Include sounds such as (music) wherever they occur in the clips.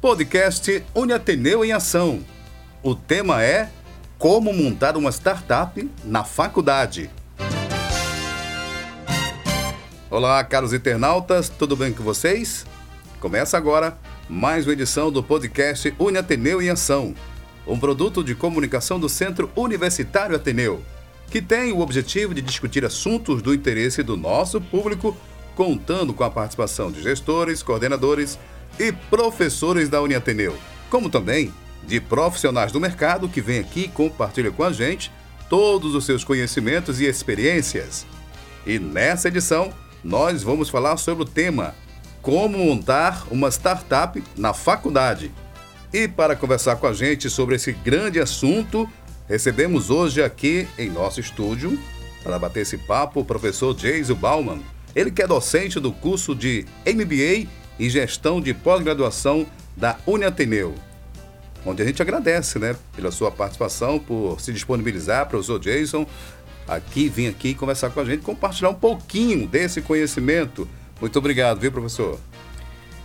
Podcast Uniateneu em Ação. O tema é Como montar uma startup na faculdade. Olá, caros internautas, tudo bem com vocês? Começa agora mais uma edição do podcast Uniateneu em Ação, um produto de comunicação do Centro Universitário Ateneu, que tem o objetivo de discutir assuntos do interesse do nosso público contando com a participação de gestores, coordenadores e professores da Uniateneu, como também de profissionais do mercado que vêm aqui e compartilham com a gente todos os seus conhecimentos e experiências. E nessa edição, nós vamos falar sobre o tema Como montar uma startup na faculdade. E para conversar com a gente sobre esse grande assunto, recebemos hoje aqui em nosso estúdio, para bater esse papo, o professor Jason Bauman ele que é docente do curso de MBA e Gestão de Pós-Graduação da Uniateneu, onde a gente agradece né, pela sua participação, por se disponibilizar, professor Jason, aqui, vir aqui conversar com a gente, compartilhar um pouquinho desse conhecimento. Muito obrigado, viu, professor?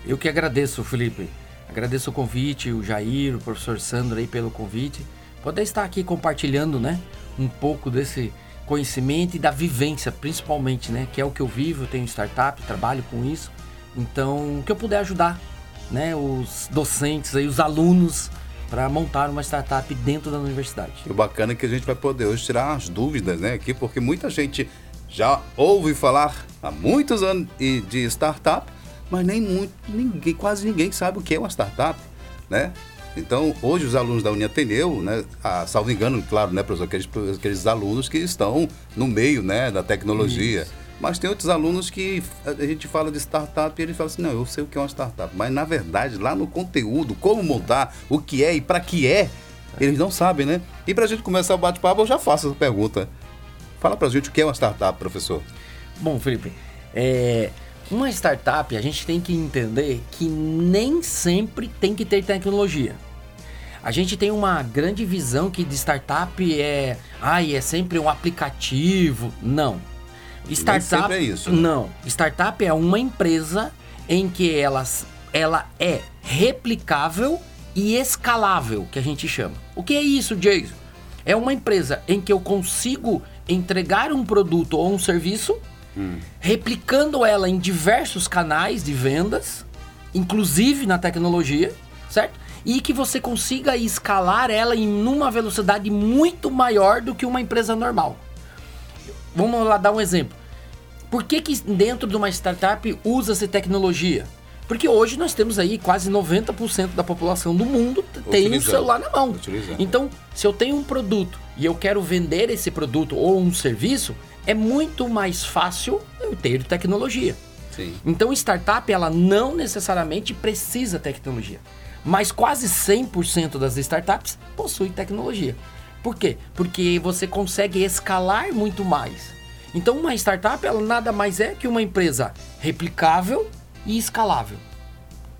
Eu que agradeço, Felipe. Agradeço o convite, o Jair, o professor Sandro aí pelo convite. Poder estar aqui compartilhando, né, um pouco desse conhecimento e da vivência, principalmente, né? Que é o que eu vivo, tenho startup, trabalho com isso. Então, o que eu puder ajudar, né? Os docentes aí, os alunos para montar uma startup dentro da universidade. O bacana é que a gente vai poder hoje tirar as dúvidas, né? Aqui, porque muita gente já ouve falar há muitos anos de startup, mas nem muito, ninguém, quase ninguém sabe o que é uma startup, né? Então, hoje os alunos da Uniateneu, né, a, salvo engano, claro, né, professor, aqueles, aqueles alunos que estão no meio, né, da tecnologia. Isso. Mas tem outros alunos que a gente fala de startup e ele fala assim, não, eu sei o que é uma startup. Mas, na verdade, lá no conteúdo, como montar, o que é e para que é, eles não sabem, né? E para a gente começar o bate-papo, eu já faço essa pergunta. Fala para a gente o que é uma startup, professor. Bom, Felipe, é, uma startup a gente tem que entender que nem sempre tem que ter tecnologia. A gente tem uma grande visão que de startup é, ai, é sempre um aplicativo. Não. Startup é isso. Né? Não. Startup é uma empresa em que elas, ela é replicável e escalável, que a gente chama. O que é isso, Jason? É uma empresa em que eu consigo entregar um produto ou um serviço, hum. replicando ela em diversos canais de vendas, inclusive na tecnologia, certo? e que você consiga escalar ela em uma velocidade muito maior do que uma empresa normal. Vamos lá dar um exemplo. Por que, que dentro de uma startup usa-se tecnologia? Porque hoje nós temos aí quase 90% da população do mundo tem um celular na mão. Utilizando. Então, se eu tenho um produto e eu quero vender esse produto ou um serviço, é muito mais fácil eu ter tecnologia. Sim. Então, startup ela não necessariamente precisa tecnologia mas quase 100% das startups possuem tecnologia. Por quê? Porque você consegue escalar muito mais. Então, uma startup ela nada mais é que uma empresa replicável e escalável.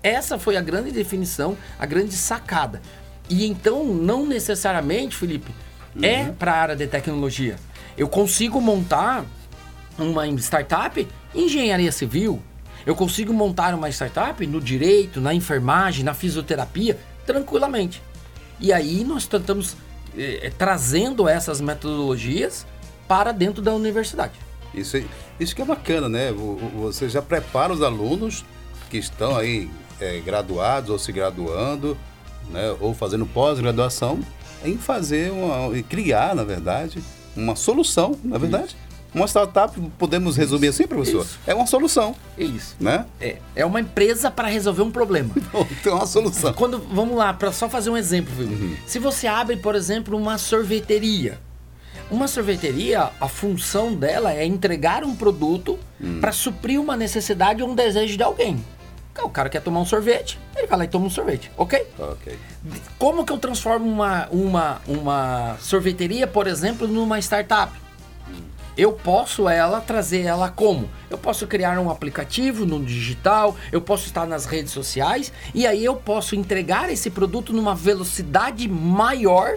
Essa foi a grande definição, a grande sacada. E então, não necessariamente, Felipe, é uhum. é para a área de tecnologia. Eu consigo montar uma startup em engenharia civil, eu consigo montar uma startup no direito, na enfermagem, na fisioterapia, tranquilamente. E aí nós tentamos eh, trazendo essas metodologias para dentro da universidade. Isso, isso que é bacana, né? Você já prepara os alunos que estão aí é, graduados ou se graduando, né? ou fazendo pós-graduação, em fazer uma, criar, na verdade, uma solução, na verdade. Uma startup, podemos resumir assim, professor? Isso. É uma solução. Isso. Né? É. É uma empresa para resolver um problema. (laughs) Tem uma solução. Quando, vamos lá, para só fazer um exemplo, uhum. Se você abre, por exemplo, uma sorveteria. Uma sorveteria, a função dela é entregar um produto hum. para suprir uma necessidade ou um desejo de alguém. O cara quer tomar um sorvete, ele vai lá e toma um sorvete, ok? Ok. Como que eu transformo uma, uma, uma sorveteria, por exemplo, numa startup? Eu posso ela trazer ela como? Eu posso criar um aplicativo no digital, eu posso estar nas redes sociais e aí eu posso entregar esse produto numa velocidade maior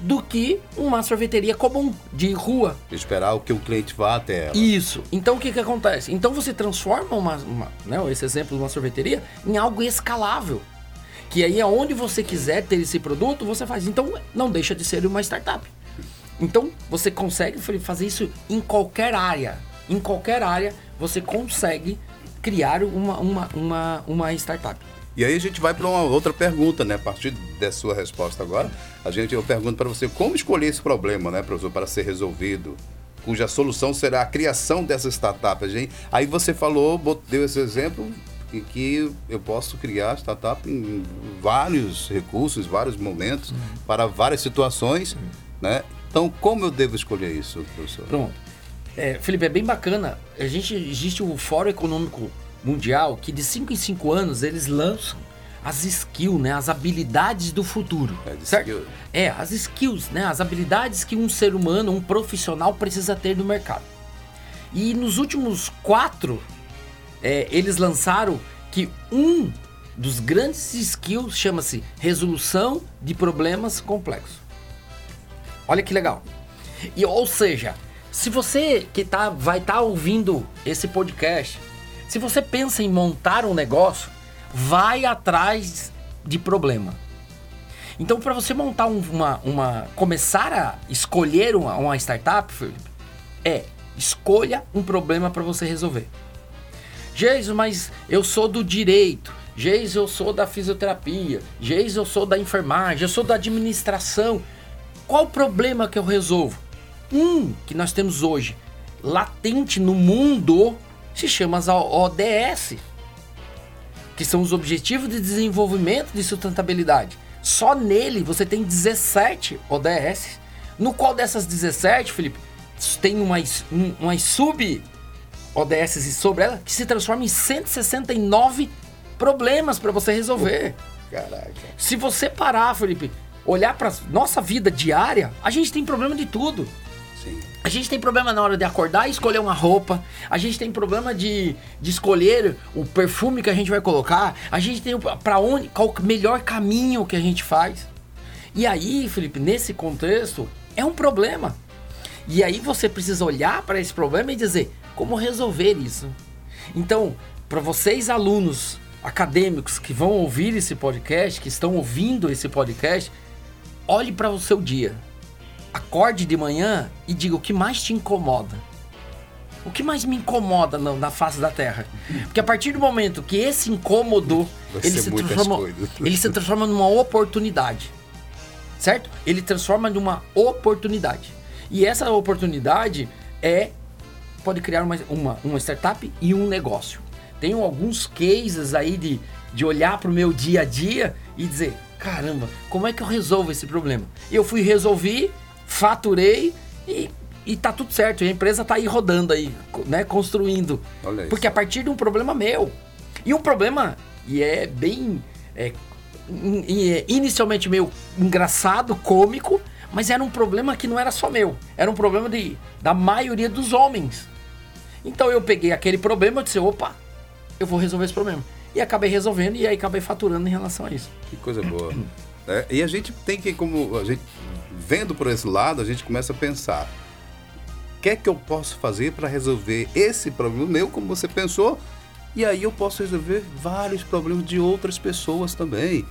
do que uma sorveteria comum de rua. Esperar o que o cliente vá até ela. Isso. Então o que, que acontece? Então você transforma uma, uma né, esse exemplo de uma sorveteria em algo escalável. Que aí, aonde você quiser ter esse produto, você faz. Então, não deixa de ser uma startup. Então, você consegue fazer isso em qualquer área. Em qualquer área, você consegue criar uma, uma, uma, uma startup. E aí a gente vai para uma outra pergunta, né? A partir da sua resposta agora, a gente eu pergunto para você como escolher esse problema, né, professor, para ser resolvido, cuja solução será a criação dessa startup. Aí você falou, deu esse exemplo em que eu posso criar startup em vários recursos, vários momentos, uhum. para várias situações, uhum. né? Então, como eu devo escolher isso, professor? Pronto. É, Felipe, é bem bacana. A gente existe o Fórum Econômico Mundial que de 5 em 5 anos eles lançam as skills, né, as habilidades do futuro. É, certo? Skill. é, as skills, né, as habilidades que um ser humano, um profissional precisa ter no mercado. E nos últimos quatro, é, eles lançaram que um dos grandes skills chama-se resolução de problemas complexos. Olha que legal. E ou seja, se você que tá, vai estar tá ouvindo esse podcast, se você pensa em montar um negócio, vai atrás de problema. Então, para você montar um, uma, uma. começar a escolher uma, uma startup, Felipe, é escolha um problema para você resolver. Geiso, mas eu sou do direito. Geiso, eu sou da fisioterapia. Geiso, eu sou da enfermagem. Eu sou da administração. Qual o problema que eu resolvo? Um que nós temos hoje, latente no mundo, se chama as ODS, que são os Objetivos de Desenvolvimento de Sustentabilidade. Só nele você tem 17 ODS, no qual dessas 17, Felipe, tem umas, umas sub ODS sobre ela que se transforma em 169 problemas para você resolver. Caraca. Se você parar, Felipe, olhar para nossa vida diária, a gente tem problema de tudo. Sim. A gente tem problema na hora de acordar e escolher uma roupa. A gente tem problema de, de escolher o perfume que a gente vai colocar. A gente tem para onde, qual o melhor caminho que a gente faz. E aí, Felipe, nesse contexto, é um problema. E aí você precisa olhar para esse problema e dizer como resolver isso. Então, para vocês alunos acadêmicos que vão ouvir esse podcast, que estão ouvindo esse podcast, olhe para o seu dia. Acorde de manhã e diga o que mais te incomoda. O que mais me incomoda na, na face da Terra? Porque a partir do momento que esse incômodo ele se, transforma, ele se transforma numa oportunidade. Certo? Ele transforma numa oportunidade. E essa oportunidade é pode criar uma, uma, uma startup e um negócio. Tenho alguns cases aí de, de olhar para o meu dia a dia e dizer: caramba, como é que eu resolvo esse problema? Eu fui resolver, faturei e, e tá tudo certo. E a empresa tá aí rodando aí, né? Construindo. Porque a partir de um problema meu. E um problema, e é bem. É, é, inicialmente meio engraçado, cômico, mas era um problema que não era só meu. Era um problema de, da maioria dos homens. Então eu peguei aquele problema e disse: opa, eu vou resolver esse problema. E acabei resolvendo e aí acabei faturando em relação a isso. Que coisa boa. é, e a gente tem que, como a gente vendo por esse lado, a gente começa a pensar: o que é que eu posso fazer para resolver esse problema meu, como você pensou? E aí eu posso resolver vários problemas de outras pessoas também.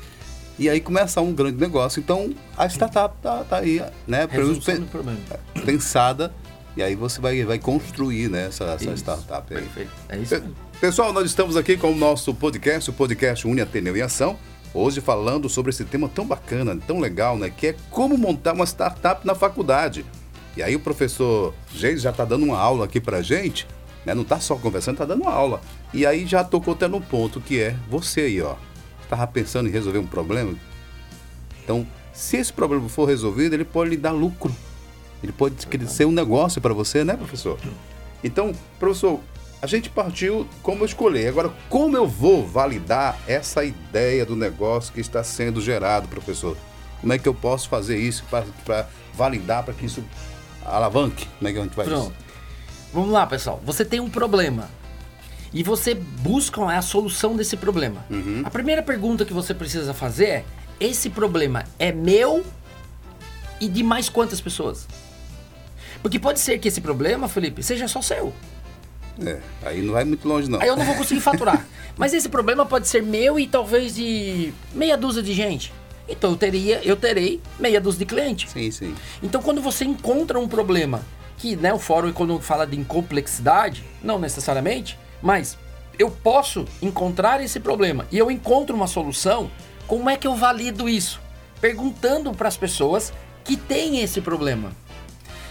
E aí começa um grande negócio. Então a startup tá, tá aí, né? Resolução do problema. Pensada. E aí você vai, vai construir né, essa, essa startup aí. Perfeito. É isso. Mesmo. Pessoal, nós estamos aqui com o nosso podcast, o podcast Uni Ateneu em Ação. Hoje falando sobre esse tema tão bacana, tão legal, né? Que é como montar uma startup na faculdade. E aí o professor Geis já está dando uma aula aqui pra gente, né? Não está só conversando, está dando uma aula. E aí já tocou até no ponto que é você aí, ó. Estava pensando em resolver um problema? Então, se esse problema for resolvido, ele pode lhe dar lucro. Ele pode ser um negócio para você, né, professor? Então, professor, a gente partiu como escolher. Agora, como eu vou validar essa ideia do negócio que está sendo gerado, professor? Como é que eu posso fazer isso para validar, para que isso alavanque? Como é que a gente vai Pronto. Vamos lá, pessoal. Você tem um problema e você busca a solução desse problema. Uhum. A primeira pergunta que você precisa fazer é: esse problema é meu e de mais quantas pessoas? Porque pode ser que esse problema, Felipe, seja só seu. É, aí não vai muito longe não. Aí eu não vou conseguir faturar. (laughs) Mas esse problema pode ser meu e talvez de meia dúzia de gente. Então eu teria, eu terei meia dúzia de clientes. Sim, sim. Então quando você encontra um problema que, né, o fórum quando fala de incomplexidade, não necessariamente, mas eu posso encontrar esse problema e eu encontro uma solução, como é que eu valido isso? Perguntando para as pessoas que têm esse problema.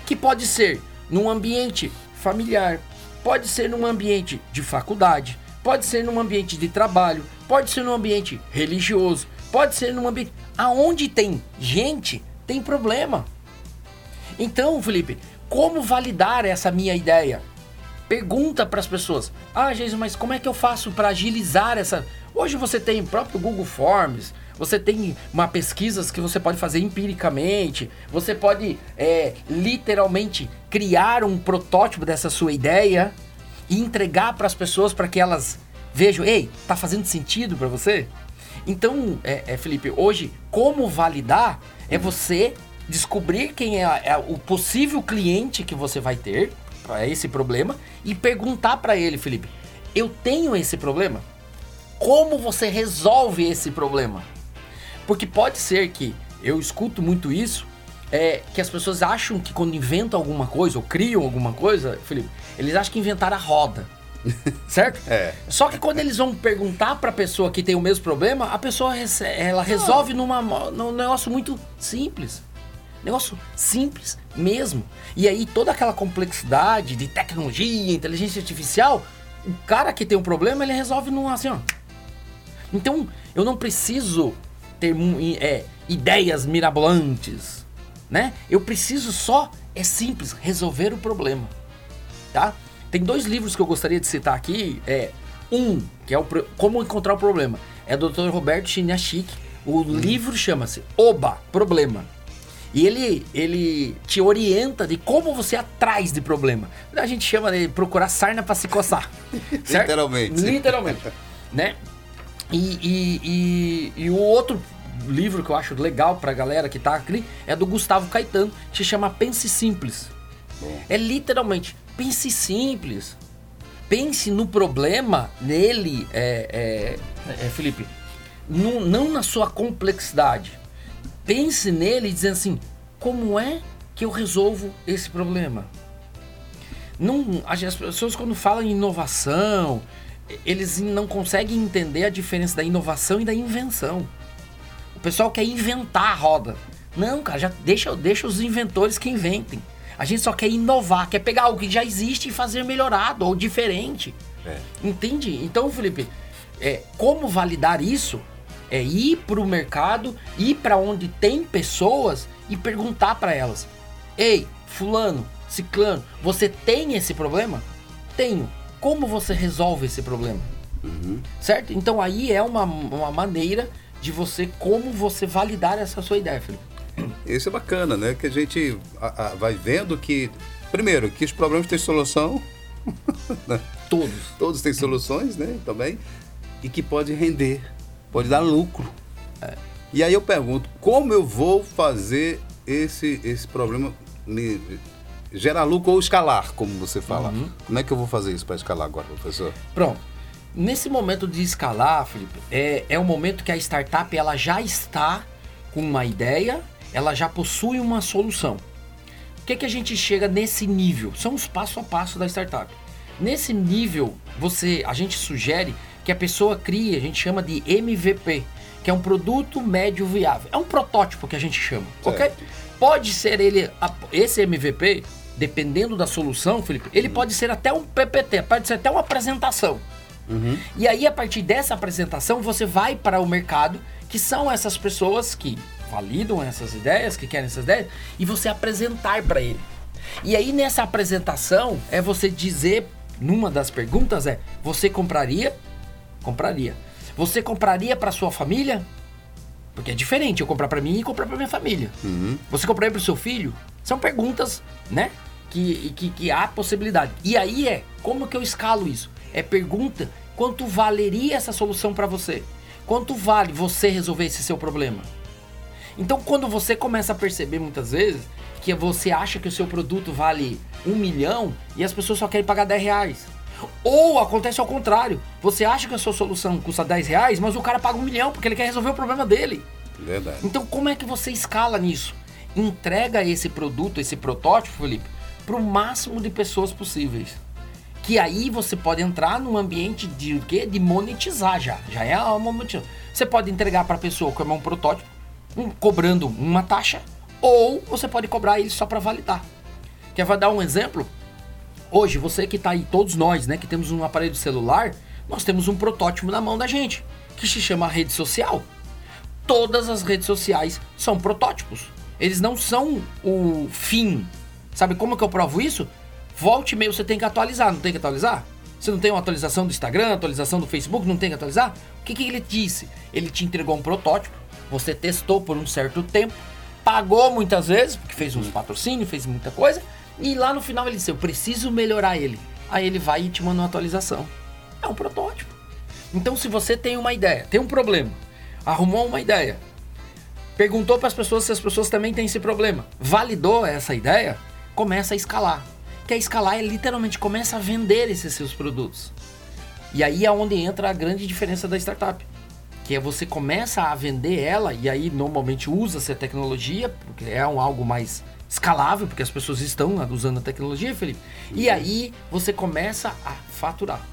Que pode ser num ambiente familiar, pode ser num ambiente de faculdade, pode ser num ambiente de trabalho, pode ser num ambiente religioso, pode ser num ambiente aonde tem gente, tem problema. Então, Felipe, como validar essa minha ideia? Pergunta para as pessoas: "Ah, Jesus, mas como é que eu faço para agilizar essa Hoje você tem o próprio Google Forms, você tem uma pesquisas que você pode fazer empiricamente, você pode é, literalmente criar um protótipo dessa sua ideia e entregar para as pessoas para que elas vejam, ei, tá fazendo sentido para você? Então, é, é, Felipe, hoje como validar é você descobrir quem é, é o possível cliente que você vai ter para esse problema e perguntar para ele, Felipe, eu tenho esse problema? Como você resolve esse problema? Porque pode ser que eu escuto muito isso, é, que as pessoas acham que quando inventam alguma coisa ou criam alguma coisa, Felipe, eles acham que inventaram a roda. (laughs) certo? É. Só que quando eles vão perguntar para a pessoa que tem o mesmo problema, a pessoa ela resolve numa, num negócio muito simples. Negócio simples mesmo. E aí toda aquela complexidade de tecnologia, inteligência artificial, o cara que tem um problema, ele resolve num assim, ó. Então, eu não preciso ter é, ideias mirabolantes, né? Eu preciso só, é simples, resolver o problema, tá? Tem dois livros que eu gostaria de citar aqui, é um, que é o Como Encontrar o Problema, é do Dr. Roberto Chiniachik. O hum. livro chama-se Oba, Problema. E ele, ele te orienta de como você atrás de problema. A gente chama de procurar sarna para se coçar. (laughs) Literalmente. Literalmente. né? E, e, e, e, o outro livro que eu acho legal pra galera que tá aqui é do Gustavo Caetano, que se chama Pense Simples. Bom. É literalmente, pense simples. Pense no problema, nele, é, é, é Felipe, no, não na sua complexidade. Pense nele dizendo assim, como é que eu resolvo esse problema? Não, as pessoas quando falam em inovação, eles não conseguem entender a diferença da inovação e da invenção. O pessoal quer inventar a roda. Não, cara, já deixa, deixa os inventores que inventem. A gente só quer inovar, quer pegar algo que já existe e fazer melhorado ou diferente. É. Entende? Então, Felipe, é, como validar isso? É ir para o mercado, ir para onde tem pessoas e perguntar para elas: Ei, Fulano, Ciclano, você tem esse problema? Tenho como você resolve esse problema. Uhum. Certo? Então aí é uma, uma maneira de você, como você validar essa sua ideia, Felipe. Isso é bacana, né? Que a gente a, a, vai vendo que, primeiro, que os problemas têm solução. (laughs) Né? Todos. Todos têm soluções, né? Também. E que pode render, pode dar lucro. É. E aí eu pergunto, como eu vou fazer esse, esse problema me, gerar lucro ou escalar, como você fala. Uhum. Como é que eu vou fazer isso para escalar agora, professor? Pronto. Nesse momento de escalar, Felipe, é, é o momento que a startup ela já está com uma ideia, ela já possui uma solução. O que, é que a gente chega nesse nível? São os passo a passo da startup. Nesse nível, você, a gente sugere que a pessoa crie, a gente chama de MVP, que é um produto médio viável. É um protótipo que a gente chama, certo. ok? Pode ser ele, esse MVP, dependendo da solução, Felipe, ele uhum. pode ser até um PPT, pode ser até uma apresentação. Uhum. E aí, a partir dessa apresentação, você vai para o mercado, que são essas pessoas que validam essas ideias, que querem essas ideias, e você apresentar para ele. E aí, nessa apresentação, é você dizer, numa das perguntas é, você compraria? Compraria. Você compraria para sua família? Porque é diferente eu comprar para mim e comprar para minha família. Uhum. Você compraria para o seu filho? São perguntas, né? Que, que, que há possibilidade. E aí é, como que eu escalo isso? É pergunta, quanto valeria essa solução para você? Quanto vale você resolver esse seu problema? Então, quando você começa a perceber muitas vezes que você acha que o seu produto vale um milhão e as pessoas só querem pagar 10 reais. Ou acontece ao contrário. Você acha que a sua solução custa 10 reais, mas o cara paga um milhão porque ele quer resolver o problema dele. Verdade. Então, como é que você escala nisso? Entrega esse produto, esse protótipo, Felipe, para o máximo de pessoas possíveis. Que aí você pode entrar num ambiente de o quê? De monetizar já. Já é uma monetização. Você pode entregar para a pessoa como um protótipo, um, cobrando uma taxa, ou você pode cobrar ele só para validar. Quer dar um exemplo? Hoje, você que está aí, todos nós, né, que temos um aparelho celular, nós temos um protótipo na mão da gente, que se chama rede social. Todas as redes sociais são protótipos. Eles não são o fim. Sabe como que eu provo isso? Volte e meio você tem que atualizar, não tem que atualizar? Você não tem uma atualização do Instagram, atualização do Facebook, não tem que atualizar? O que, que ele disse? Ele te entregou um protótipo, você testou por um certo tempo, pagou muitas vezes, porque fez uns patrocínios, fez muita coisa, e lá no final ele disse: Eu preciso melhorar ele. Aí ele vai e te manda uma atualização. É um protótipo. Então, se você tem uma ideia, tem um problema, arrumou uma ideia, perguntou para as pessoas se as pessoas também têm esse problema, validou essa ideia, começa a escalar. Que a escalar é literalmente começa a vender esses seus produtos. E aí é onde entra a grande diferença da startup. Que é você começa a vender ela e aí normalmente usa-se a tecnologia, porque é um algo mais escalável, porque as pessoas estão usando a tecnologia, Felipe. E uhum. aí você começa a faturar.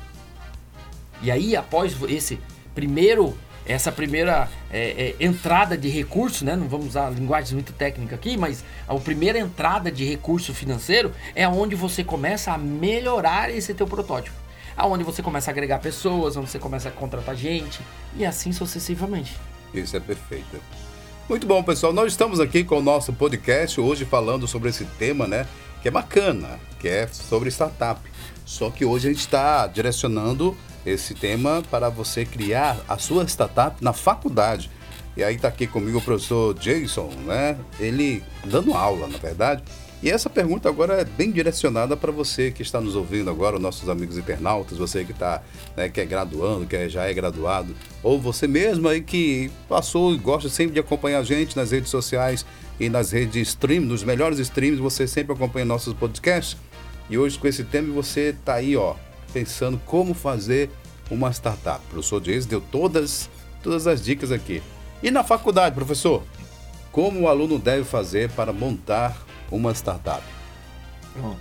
E aí, após esse primeiro, essa primeira é, é, entrada de recurso, né? Não vamos usar linguagem muito técnica aqui, mas a primeira entrada de recurso financeiro é onde você começa a melhorar esse teu protótipo. Aonde você começa a agregar pessoas, onde você começa a contratar gente e assim sucessivamente. Isso é perfeito. Muito bom, pessoal. Nós estamos aqui com o nosso podcast hoje falando sobre esse tema, né? Que é bacana, que é sobre startup. Só que hoje a gente está direcionando esse tema para você criar a sua startup na faculdade. E aí está aqui comigo o professor Jason, né? Ele dando aula, na verdade. E essa pergunta agora é bem direcionada para você que está nos ouvindo agora, nossos amigos internautas, você que está, né, que é graduando, que já é graduado, ou você mesmo aí que passou e gosta sempre de acompanhar a gente nas redes sociais e nas redes stream, nos melhores streams, você sempre acompanha nossos podcasts. E hoje com esse tema você está aí, ó, pensando como fazer uma startup. O professor Jason deu todas, todas as dicas aqui. E na faculdade, professor, como o aluno deve fazer para montar uma startup? Bom,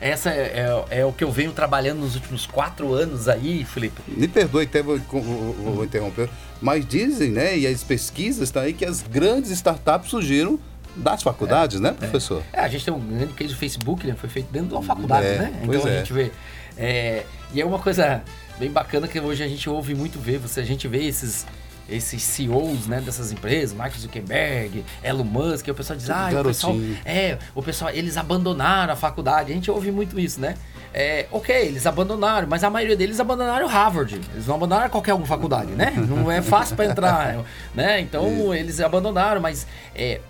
essa é, é, é, o que eu venho trabalhando nos últimos quatro anos aí, Felipe. Me perdoe, até vou, vou, vou interromper, mas dizem, né, e as pesquisas estão aí que as grandes startups surgiram das faculdades, é, né, professor? É. é. a gente tem um grande case do Facebook, né? Foi feito dentro de uma faculdade, é, né? Então a é. gente vê. É, e é uma coisa bem bacana que hoje a gente ouve muito ver, você, a gente vê esses esses CEOs né, dessas empresas, Mark Zuckerberg, Elon Musk, e o pessoal diz, ah, o pessoal, é, o pessoal, eles abandonaram a faculdade. A gente ouve muito isso, né? É, ok, eles abandonaram, mas a maioria deles abandonaram Harvard. Eles não abandonaram qualquer uma faculdade, né? Não é fácil para entrar, (laughs) né? Então eles abandonaram, mas é,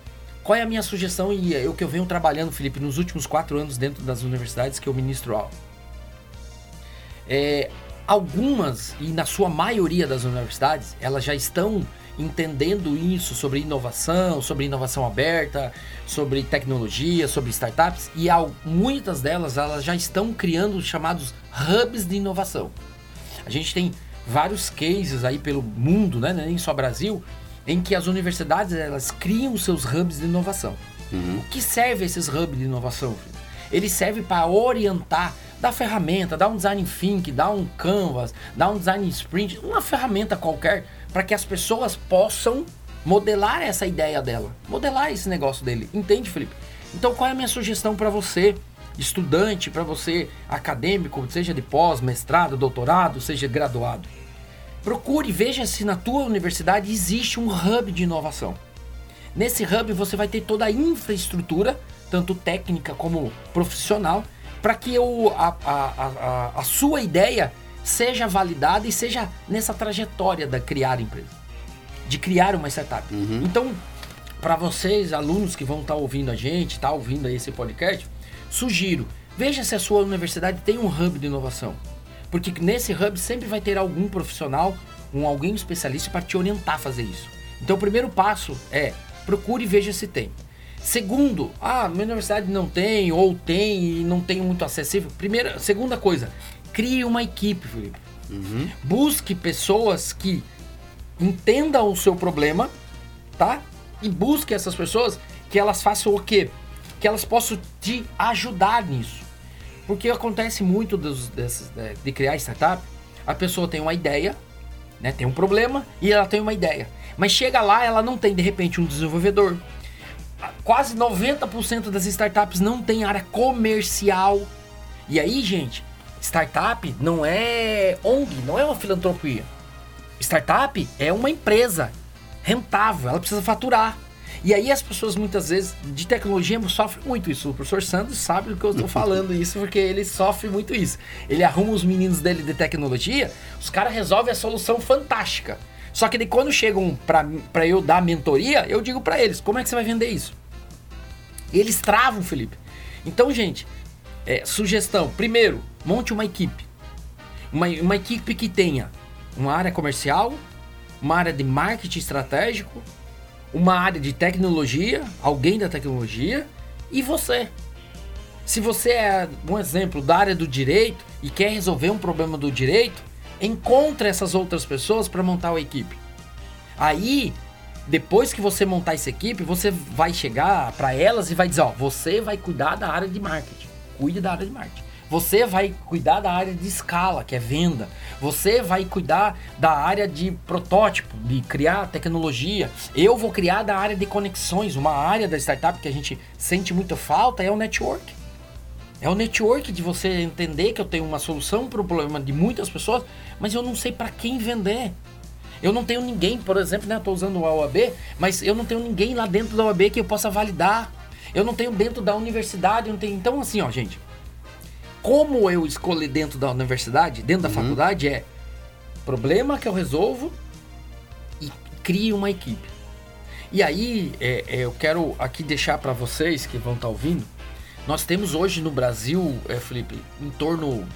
qual é a minha sugestão e é o que eu venho trabalhando, Felipe, nos últimos quatro anos dentro das universidades que eu ministro? É, algumas, e na sua maioria das universidades, elas já estão entendendo isso sobre inovação, sobre inovação aberta, sobre tecnologia, sobre startups, e muitas delas elas já estão criando os chamados hubs de inovação. A gente tem vários cases aí pelo mundo, né, nem só Brasil, em que as universidades elas criam os seus hubs de inovação. Uhum. O que serve esses hubs de inovação? Ele serve para orientar dá ferramenta, dá um design think, dá um canvas, dá um design sprint, uma ferramenta qualquer para que as pessoas possam modelar essa ideia dela, modelar esse negócio dele. Entende, Felipe? Então, qual é a minha sugestão para você, estudante, para você acadêmico, seja de pós, mestrado, doutorado, seja graduado? Procure, veja se na tua universidade existe um hub de inovação. Nesse hub você vai ter toda a infraestrutura, tanto técnica como profissional, para que a, a, a, a, sua ideia seja validada e seja nessa trajetória da criar empresa, de criar uma startup. Uhum. Então, para vocês, alunos que vão estar tá ouvindo a gente, tá ouvindo aí esse podcast, sugiro, veja se a sua universidade tem um hub de inovação. Porque nesse hub sempre vai ter algum profissional, um alguém especialista para te orientar a fazer isso. Então o primeiro passo é procure e veja se tem. Segundo, ah, minha universidade não tem, ou tem e não tem muito acessível. Primeira, segunda coisa, crie uma equipe, Felipe. Busque pessoas que entendam o seu problema, tá? E busque essas pessoas que elas façam o quê? Que elas possam te ajudar nisso. Porque acontece muito dos, né, de criar startup, a pessoa tem uma ideia, né? Tem um problema e ela tem uma ideia. Mas chega lá, ela não tem de repente um desenvolvedor. Quase 90% das startups não tem área comercial. E aí, gente, startup não é ONG, não é uma filantropia. Startup é uma empresa rentável, ela precisa faturar. E aí as pessoas muitas vezes de tecnologia sofrem muito isso. O professor Sandro sabe do que eu estou (laughs) falando isso, porque ele sofre muito isso. Ele arruma os meninos dele de tecnologia, os caras resolvem a solução fantástica. Só que daí quando chegam para eu dar mentoria, eu digo para eles, como é que você vai vender isso? Eles travam, Felipe. Então, gente, é, sugestão. Primeiro, monte uma equipe. Uma, uma equipe que tenha uma área comercial, uma área de marketing estratégico, uma área de tecnologia, alguém da tecnologia e você. Se você é um exemplo da área do direito e quer resolver um problema do direito, encontre essas outras pessoas para montar uma equipe. Aí, depois que você montar essa equipe, você vai chegar para elas e vai dizer, ó, você vai cuidar da área de marketing. Cuide da área de marketing. Você vai cuidar da área de escala, que é venda. Você vai cuidar da área de protótipo, de criar tecnologia. Eu vou criar da área de conexões. Uma área da startup que a gente sente muita falta é o network. É o network de você entender que eu tenho uma solução para o problema de muitas pessoas, mas eu não sei para quem vender. Eu não tenho ninguém, por exemplo, né? Estou usando o OAB, mas eu não tenho ninguém lá dentro da OAB que eu possa validar. Eu não tenho dentro da universidade, não tenho. Então, assim, ó, gente como eu escolhi dentro da universidade, dentro da uhum. faculdade, é problema que eu resolvo e crio uma equipe. E aí, é, é, eu quero aqui deixar para vocês que vão estar tá ouvindo, nós temos hoje no Brasil, é, Felipe, em torno,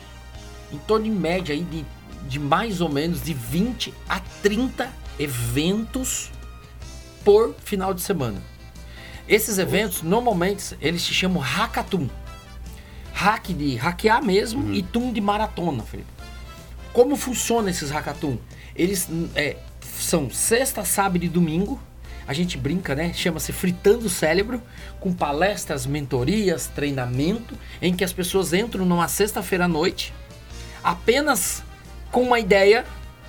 em torno em média aí de, de mais ou menos de 20 a 30 eventos por final de semana. Esses eventos, normalmente, eles se chamam hackathon hack de hackear mesmo uhum. e tum de maratona, Felipe. Como funciona esses hackathon? Eles é, são sexta, sábado e domingo. A gente brinca, né? Chama-se Fritando o Cérebro, com palestras, mentorias, treinamento, em que as pessoas entram numa sexta-feira à noite, apenas com uma ideia,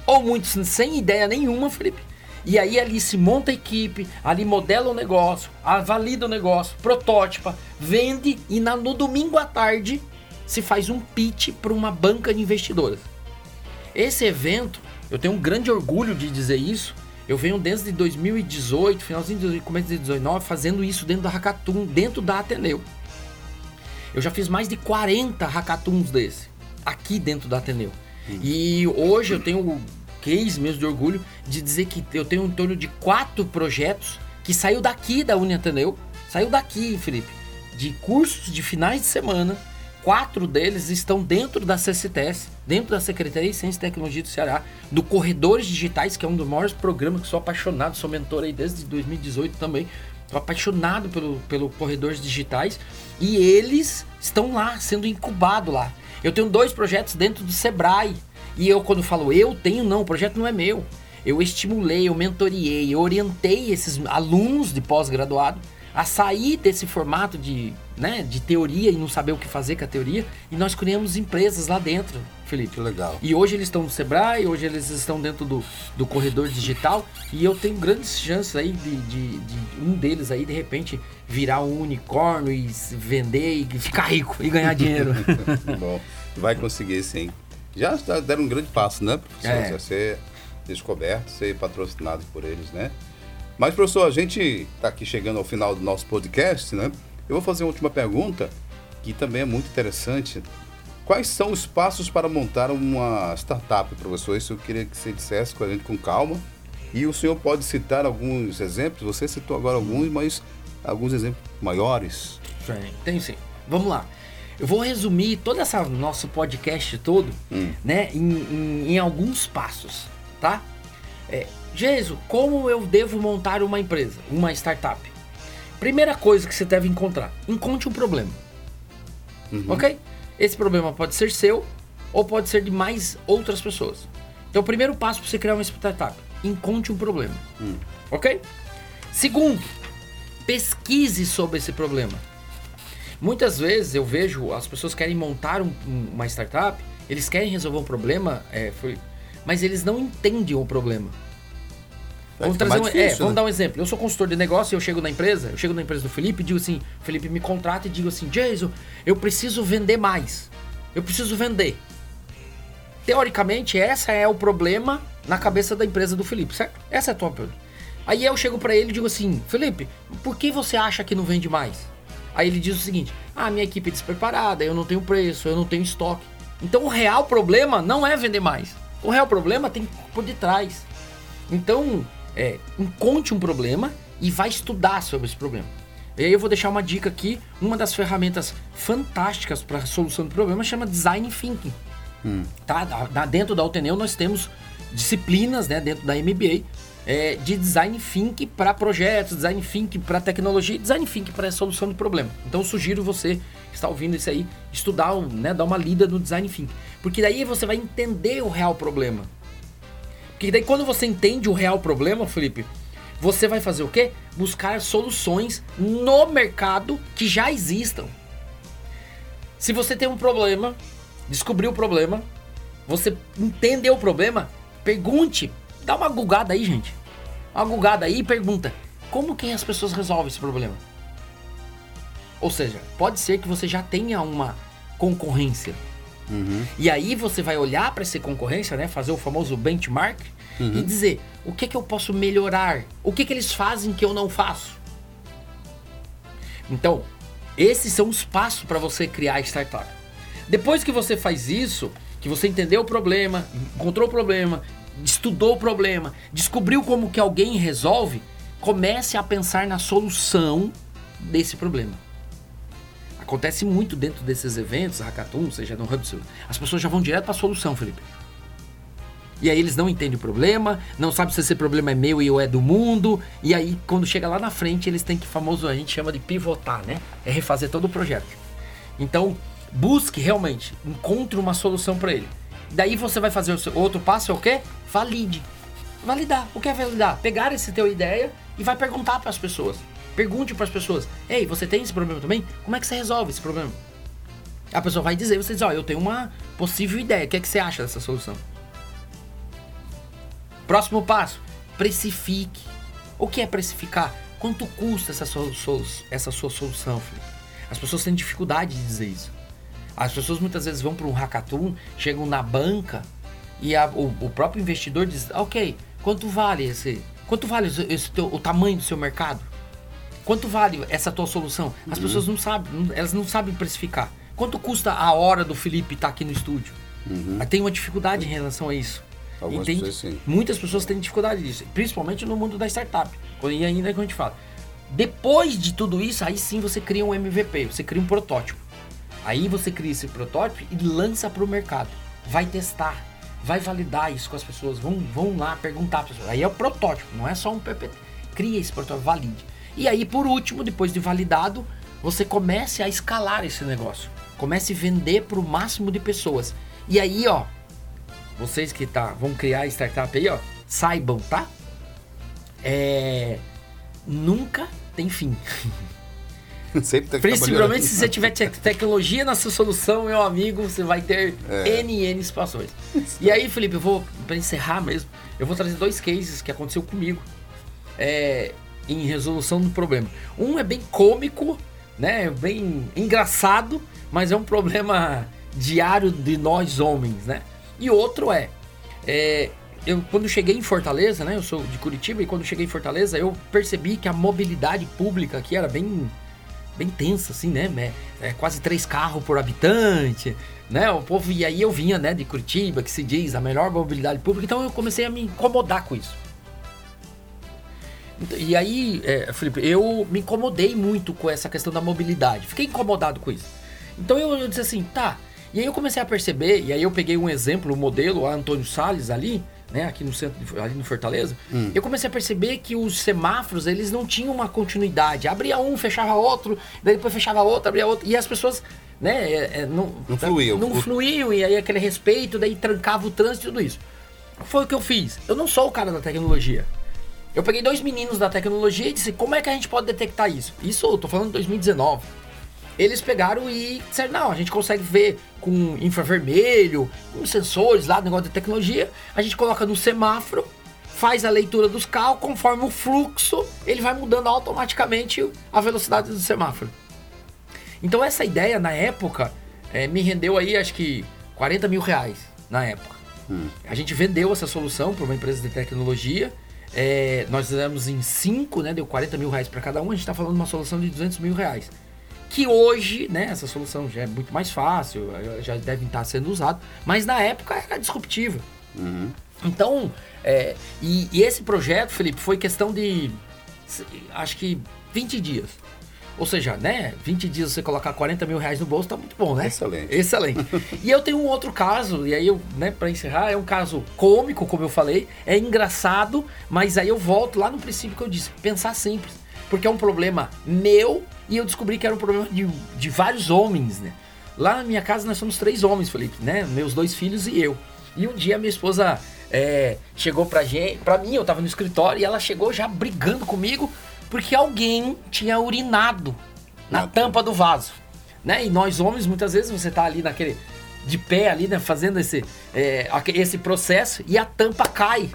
ou muitos sem ideia nenhuma, Felipe, e aí ali se monta a equipe, ali modela o negócio, valida o negócio, protótipa, vende e na, no domingo à tarde se faz um pitch para uma banca de investidores. Esse evento, eu tenho um grande orgulho de dizer isso. Eu venho desde 2018, finalzinho de começo de 2019, fazendo isso dentro da Hackathon, dentro da Ateneu. Eu já fiz mais de 40 hackathons desse, aqui dentro da Ateneu. Hum. E hoje eu tenho case mesmo de orgulho de dizer que eu tenho em torno de quatro projetos que saiu daqui da Uniateneu, saiu daqui, Felipe, de cursos de finais de semana. Quatro deles estão dentro da CCTS, dentro da Secretaria de Ciência e Tecnologia do Ceará, do Corredores Digitais, que é um dos maiores programas que sou apaixonado, sou mentor aí desde 2018 também. Estou apaixonado pelo, pelo Corredores Digitais e eles estão lá, sendo incubados lá. Eu tenho dois projetos dentro do Sebrae, e eu, quando falo eu tenho, não, o projeto não é meu. Eu estimulei, eu mentoriei, eu orientei esses alunos de pós-graduado a sair desse formato de, né, de teoria e não saber o que fazer com a teoria. E nós criamos empresas lá dentro, Felipe. Que legal. E hoje eles estão no Sebrae, hoje eles estão dentro do, do corredor digital. E eu tenho grandes chances aí de, de, de um deles aí, de repente, virar um unicórnio e vender e ficar rico e ganhar (laughs) dinheiro. Bom, vai conseguir sim já deram um grande passo, né, professor? É. Ser descoberto, ser patrocinado por eles, né? Mas, professor, a gente está aqui chegando ao final do nosso podcast, né? Eu vou fazer uma última pergunta, que também é muito interessante. Quais são os passos para montar uma startup, professor? Isso eu queria que você dissesse com a gente com calma. E o senhor pode citar alguns exemplos, você citou agora alguns, mas alguns exemplos maiores. Tem, tem sim. Vamos lá. Eu vou resumir todo esse nosso podcast todo, hum. né, em, em, em, alguns passos, tá? É, Jesus, como eu devo montar uma empresa, uma startup? Primeira coisa que você deve encontrar, encontre um problema, uhum. ok? Esse problema pode ser seu, ou pode ser de mais outras pessoas. Então, o primeiro passo para você criar uma startup, encontre um problema. Ok? Segundo, pesquise sobre esse problema. Muitas vezes eu vejo as pessoas querem montar um- uma startup, eles querem resolver um problema, é, foi- mas eles não entendem o problema. Vamos, trazer um, é, difícil, vamos né? dar um exemplo. Eu sou consultor de negócio e eu chego na empresa, eu chego na empresa do Felipe e digo assim, Felipe me contrata e digo assim, Jason, eu preciso vender mais. Eu preciso vender. Teoricamente, essa é o problema na cabeça da empresa do Felipe, certo? Essa é a tua pergunta. Aí eu chego pra ele e digo assim, Felipe, por que você acha que não vende mais? Aí ele diz o seguinte, ah, minha equipe é despreparada, eu não tenho preço, eu não tenho estoque. Então o real problema não é vender mais. O real problema tem por detrás. Então, é, encontre um problema e vai estudar sobre esse problema. E aí eu vou deixar uma dica aqui, uma das ferramentas fantásticas para a solução do problema chama Design Thinking. Tá? Da- da- dentro da Alteneu nós temos disciplinas, né, dentro da MBA, é, de Design Thinking para projetos, Design Thinking para tecnologia e Design Thinking para solução de problema. Então eu sugiro você que está ouvindo isso aí, estudar, né, dar uma lida no Design Thinking. Porque daí você vai entender o real problema. Porque daí quando você entende o real problema, Felipe, você vai fazer o quê? Buscar soluções no mercado que já existam. Se você tem um problema, descobriu o problema, você entendeu o problema, pergunte, dá uma gugada aí, gente. Uma gugada aí e pergunta: como que as pessoas resolvem esse problema? Ou seja, pode ser que você já tenha uma concorrência. E aí você vai olhar para essa concorrência, né, fazer o famoso benchmark e dizer o que que eu posso melhorar, o que que eles fazem que eu não faço. Então, esses são os passos para você criar a startup. Depois que você faz isso, que você entendeu o problema, encontrou o problema, estudou o problema, descobriu como que alguém resolve, comece a pensar na solução desse problema. Acontece muito dentro desses eventos, hackathon, seja no Hub, as pessoas já vão direto para a solução, Felipe. E aí eles não entendem o problema, não sabem se esse problema é meu e ou é do mundo. E aí, quando chega lá na frente, eles têm que famoso, a gente chama de pivotar, né? É refazer todo o projeto. Então, busque realmente, encontre uma solução para ele. Daí você vai fazer o seu outro passo é o quê? Valide. Validar. O que é validar? Pegar essa teu ideia e vai perguntar para as pessoas. Pergunte para as pessoas: "Ei, você tem esse problema também? Como é que você resolve esse problema?" A pessoa vai dizer, você diz: "Ó, eu tenho uma possível ideia. O que é que você acha dessa solução?" Próximo passo, precifique. O que é precificar? Quanto custa essa sua, essa sua solução, Felipe? As pessoas têm dificuldade de dizer isso. As pessoas muitas vezes vão para um hackathon, chegam na banca e a- o, o próprio investidor diz: Ok, quanto vale esse. Quanto vale esse, esse teu- o tamanho do seu mercado? Quanto vale essa tua solução? As pessoas não sabem, elas não sabem precificar. Quanto custa a hora do Felipe estar aqui no estúdio? Tem uma dificuldade em relação a isso. Algumas tem- pessoas sim. Muitas pessoas têm dificuldade disso, principalmente no mundo da startup. E ainda que a gente fala. Depois de tudo isso, aí sim você cria um MVP, você cria um protótipo. Aí você cria esse protótipo e lança para o mercado. Vai testar, vai validar isso com as pessoas, vão, vão lá perguntar para as pessoas. Aí é o protótipo, não é só um PPT. Cria esse protótipo, valide. E aí, por último, depois de validado, você comece a escalar esse negócio. Comece a vender para o máximo de pessoas. E aí, ó, vocês que tá, vão criar startup aí, ó, saibam, tá? É. Nunca tem fim. (laughs) Sempre tem Principalmente se você tiver te- tecnologia na sua solução, meu amigo, você vai ter É. N N situações. E aí, Felipe, eu vou, pra encerrar mesmo, eu vou trazer dois cases que aconteceu comigo é, em resolução do problema. Um é bem cômico, né? Bem engraçado, mas é um problema diário de nós homens, né? E outro é, é, eu quando cheguei em Fortaleza, né? Eu sou de Curitiba e quando cheguei em Fortaleza eu percebi que a mobilidade pública aqui era bem bem tensa, assim, né? É, é quase três carros por habitante, né? O povo, e aí eu vinha, né, de Curitiba, que se diz a melhor mobilidade pública, então eu comecei a me incomodar com isso. E aí, é, Felipe, eu me incomodei muito com essa questão da mobilidade. Fiquei incomodado com isso. Então eu, eu disse assim, tá. E aí eu comecei a perceber, e aí eu peguei um exemplo, o modelo, a Antônio Salles ali, né, aqui no centro, de- ali no Fortaleza, eu comecei a perceber que os semáforos, eles não tinham uma continuidade. Abria um, fechava outro, daí depois fechava outro, abria outro, e as pessoas, né, é, é, não, Não fluíam. Não fluíam, e aí aquele respeito, daí trancava o trânsito e tudo isso. Foi o que eu fiz. Eu não sou o cara da tecnologia. Eu peguei dois meninos da tecnologia e disse, como é que a gente pode detectar isso? Isso, eu tô falando de 2019. Eles pegaram e disseram, não, a gente consegue ver com infravermelho, com sensores lá, negócio de tecnologia. A gente coloca no semáforo, faz a leitura dos carros, conforme o fluxo, ele vai mudando automaticamente a velocidade do semáforo. Então essa ideia, na época, eh, me rendeu aí, acho que 40 mil reais, na época. A gente vendeu essa solução para uma empresa de tecnologia. Eh, nós fizemos em 5, né? Deu 40 mil reais para cada um. A gente está falando de uma solução de 200 mil reais. Que hoje, né? Essa solução já é muito mais fácil, já devem estar sendo usado. Mas na época era disruptiva. Então, é, e, e esse projeto, Felipe, foi questão de acho que 20 dias. Ou seja, né? 20 dias você colocar 40 mil reais no bolso tá muito bom, né? Excelente. Excelente. (laughs) e eu tenho um outro caso, e aí eu, né, pra encerrar, é um caso cômico, como eu falei, é engraçado, mas aí eu volto lá no princípio que eu disse, pensar simples. Porque é um problema meu e eu descobri que era um problema de, de vários homens, né? Lá na minha casa nós somos três homens, Felipe, né? Meus dois filhos e eu. E um dia minha esposa é, chegou pra gente, pra mim, eu tava no escritório, e ela chegou já brigando comigo porque alguém tinha urinado na tampa do vaso. Né? E nós homens, muitas vezes, você tá ali naquele. de pé ali, né? Fazendo esse, é, esse processo e a tampa cai.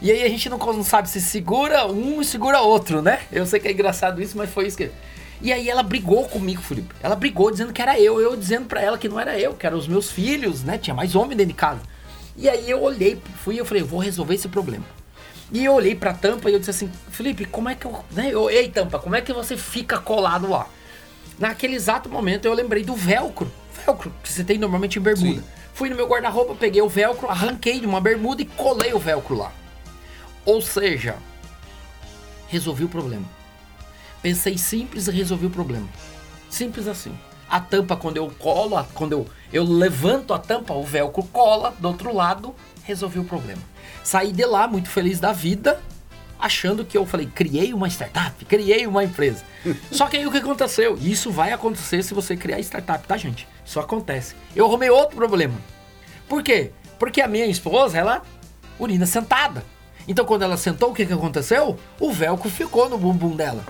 E aí a gente não, não sabe se segura um e segura outro, né? Eu sei que é engraçado isso, mas foi isso que. E aí ela brigou comigo, Felipe. Ela brigou dizendo que era eu, eu dizendo pra ela que não era eu, que eram os meus filhos, né? Tinha mais homem dentro de casa. E aí eu olhei, fui e eu falei, vou resolver esse problema. E eu olhei pra tampa e eu disse assim, Felipe, como é que eu. Né? eu Ei, tampa, como é que você fica colado lá? Naquele exato momento eu lembrei do velcro. Velcro, que você tem normalmente em bermuda. Sim. Fui no meu guarda-roupa, peguei o velcro, arranquei de uma bermuda e colei o velcro lá. Ou seja, resolvi o problema. Pensei simples e resolvi o problema. Simples assim. A tampa, quando eu colo, a- quando eu, eu levanto a tampa, o velcro cola do outro lado, resolvi o problema. Saí de lá muito feliz da vida, achando que eu falei, criei uma startup, criei uma empresa. (laughs) Só que aí o que aconteceu? Isso vai acontecer se você criar startup, tá, gente? Isso acontece. Eu arrumei outro problema. Por quê? Porque a minha esposa, ela urina sentada. Então quando ela sentou, o que, que aconteceu? O velcro ficou no bumbum dela.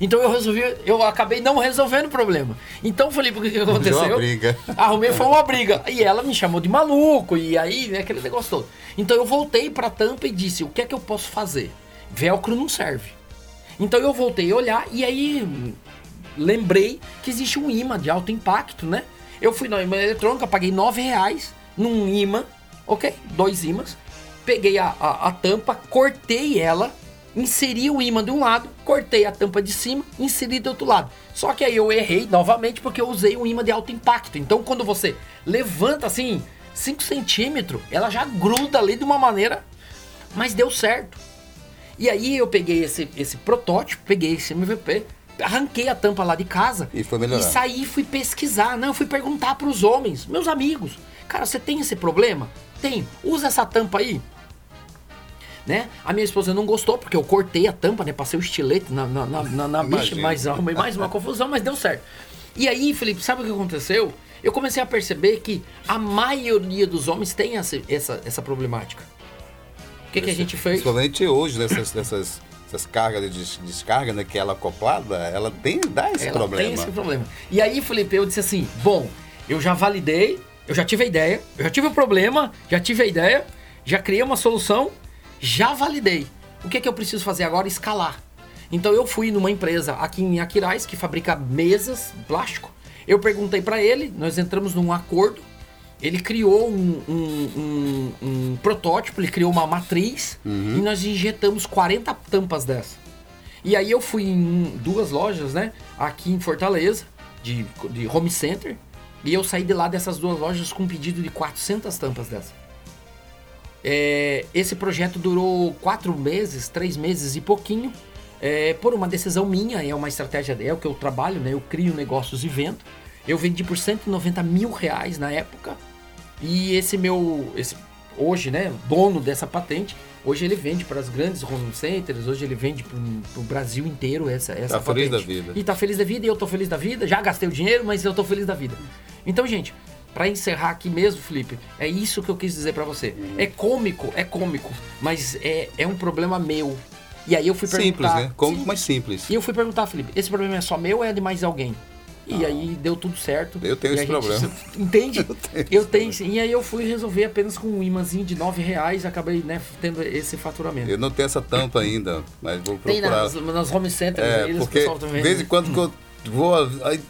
Então eu resolvi, eu acabei não resolvendo o problema. Então, Felipe, o que, que aconteceu? uma briga. Arrumei, foi uma briga. E ela me chamou de maluco, e aí, né, aquele negócio todo. Então eu voltei pra tampa e disse: o que é que eu posso fazer? Velcro não serve. Então eu voltei a olhar e aí hum, lembrei que existe um imã de alto impacto, né? Eu fui na imã eletrônica, paguei 9 reais num imã, ok? Dois imãs. Peguei a, a, a tampa, cortei ela, inseri o imã de um lado, cortei a tampa de cima, inseri do outro lado. Só que aí eu errei novamente porque eu usei um imã de alto impacto. Então quando você levanta assim 5 centímetros, ela já gruda ali de uma maneira, mas deu certo. E aí eu peguei esse, esse protótipo, peguei esse MVP, arranquei a tampa lá de casa E foi melhorar. e saí fui pesquisar. Não, eu fui perguntar para os homens, meus amigos. Cara, você tem esse problema? Tem. Usa essa tampa aí. Né? A minha esposa não gostou porque eu cortei a tampa, né? Passei o estilete na, na, na, na, na bicha, mas arrumei mais uma confusão, mas deu certo. E aí, Felipe, sabe o que aconteceu? Eu comecei a perceber que a maioria dos homens tem essa, essa, essa problemática. O que, que a gente fez? Principalmente hoje, nessas, nessas essas cargas de des- descarga, né? Que ela acoplada, ela tem, dá esse Ela problema. tem esse problema. E aí, Felipe, eu disse assim: bom, eu já validei, eu já tive a ideia, eu já tive o problema, já tive a ideia, já criei uma solução, já validei. O que é que eu preciso fazer agora? Escalar. Então eu fui numa empresa aqui em Aquiraz que fabrica mesas de plástico. Eu perguntei para ele, nós entramos num acordo. Ele criou um, um- um- um protótipo, ele criou uma matriz e nós injetamos 40 tampas dessa. E aí eu fui em duas lojas, né? Aqui em Fortaleza, de, de home center. E eu saí de lá dessas duas lojas com um pedido de 400 tampas dessa. É, esse projeto durou quatro meses, três meses e pouquinho. é, por uma decisão minha, é uma estratégia, é o que eu trabalho, né? Eu crio negócios e vendo. Eu vendi por 190 mil reais na época. E esse meu. Esse, hoje, né, dono dessa patente, hoje ele vende para as grandes home centers, hoje ele vende para o Brasil inteiro essa, essa tá patente. feliz da vida. E tá feliz da vida, e eu tô feliz da vida, já gastei o dinheiro, mas eu tô feliz da vida. Então, gente, para encerrar aqui mesmo, Felipe, é isso que eu quis dizer para você. É cômico, é cômico, mas é, é um problema meu. E aí eu fui Simples, perguntar... né? Cômico, mas simples. E eu fui perguntar, Felipe, esse problema é só meu ou é de mais alguém? E aí deu tudo certo. Eu tenho esse problema. (laughs) Entende? Eu tenho Eu tenho, sim. E aí eu fui resolver apenas com um imãzinho de 9 reais, acabei né, tendo esse faturamento. Eu não tenho essa tampa ainda, mas vou Tem procurar. nas, nas home centers, É, eles, porque de vez em quando que eu vou. Aí,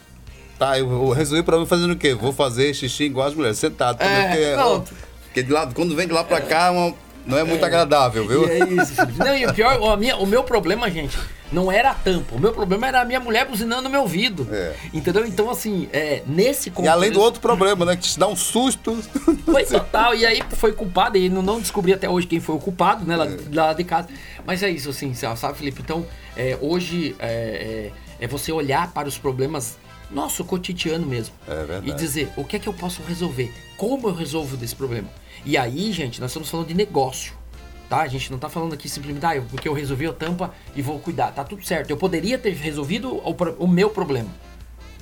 tá, eu vou resolver pra mim fazendo o quê? Vou fazer xixi igual as mulheres, sentado. É, porque, não. ó, porque de lado, quando vem de lá pra cá, é uma- não é muito agradável, viu? É isso. (laughs) Não, e o pior, a minha- o meu problema, gente, não era a tampa. O meu problema era a minha mulher buzinando no meu ouvido. É. Entendeu? Então, assim, é, nesse E além do outro problema, né? Que te dá um susto. (laughs) Foi total, e aí foi culpado, e não, não descobri até hoje quem foi o culpado, né, lá, lá de casa. Mas é isso, assim, sabe, Felipe? Então, é, hoje é, é, é você olhar para os problemas nosso cotidiano mesmo. É verdade. E dizer, o que é que eu posso resolver? Como eu resolvo desse problema? E aí, gente, nós estamos falando de negócio. Tá? A gente não tá falando aqui simplesmente, ah, porque eu resolvi a tampa e vou cuidar. Tá tudo certo. Eu poderia ter resolvido o, o meu problema.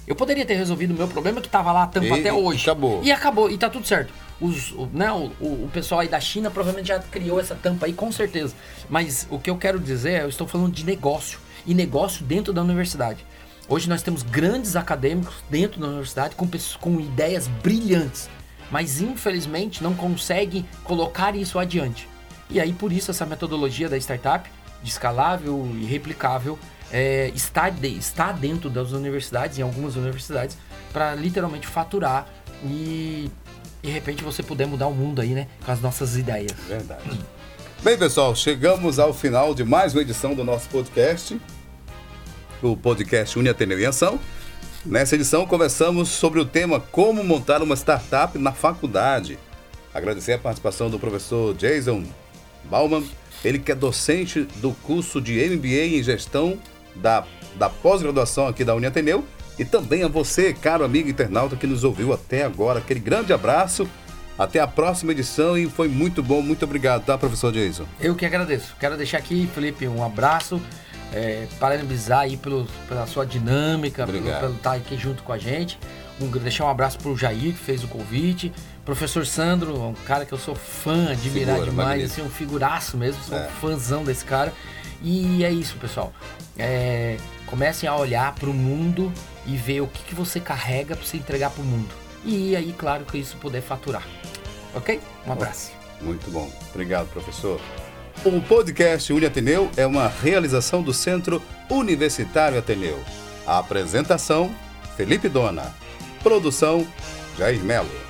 Eu poderia ter resolvido o meu problema que tava lá a tampa E- até hoje. acabou. E acabou, e tá tudo certo. Os, o, né, o, o o pessoal aí da China provavelmente já criou essa tampa aí, com certeza. Mas o que eu quero dizer é, eu estou falando de negócio. E negócio dentro da universidade. Hoje nós temos grandes acadêmicos dentro da universidade com, com ideias brilhantes. Mas infelizmente não conseguem colocar isso adiante. E aí por isso essa metodologia da startup, de escalável e replicável, é, está, de- está dentro das universidades, em algumas universidades, para literalmente faturar e de repente você puder mudar o mundo aí, né? Com as nossas ideias. Verdade. Bem, pessoal, chegamos ao final de mais uma edição do nosso podcast, o podcast Uni Ateneu em Ação. Nessa edição, conversamos sobre o tema Como montar uma startup na faculdade. Agradecer a participação do professor Jason Bauman, ele que é docente do curso de MBA em Gestão da, da pós-graduação aqui da Uni Ateneu. E também a você, caro amigo internauta que nos ouviu até agora. Aquele grande abraço. Até a próxima edição e foi muito bom. Muito obrigado, tá, professor Jason? Eu que agradeço. Quero deixar aqui, Felipe, um abraço. É, parabenizar aí pelo, pela sua dinâmica, pelo, Obrigado. pelo estar aqui junto com a gente. Um, deixar um abraço pro Jair, que fez o convite. Professor Sandro, um cara que eu sou fã, admirar Figura, demais, assim, um figuraço mesmo, sou É. um fãzão desse cara. E é isso, pessoal. É, comecem a olhar pro mundo e ver o que, que você carrega para você entregar pro mundo. E aí, claro, que isso puder faturar. Ok? Um abraço. Muito bom. Obrigado, professor. O podcast Uni Ateneu é uma realização do Centro Universitário Ateneu. A apresentação, Felipe Dona. Produção, Jair Melo.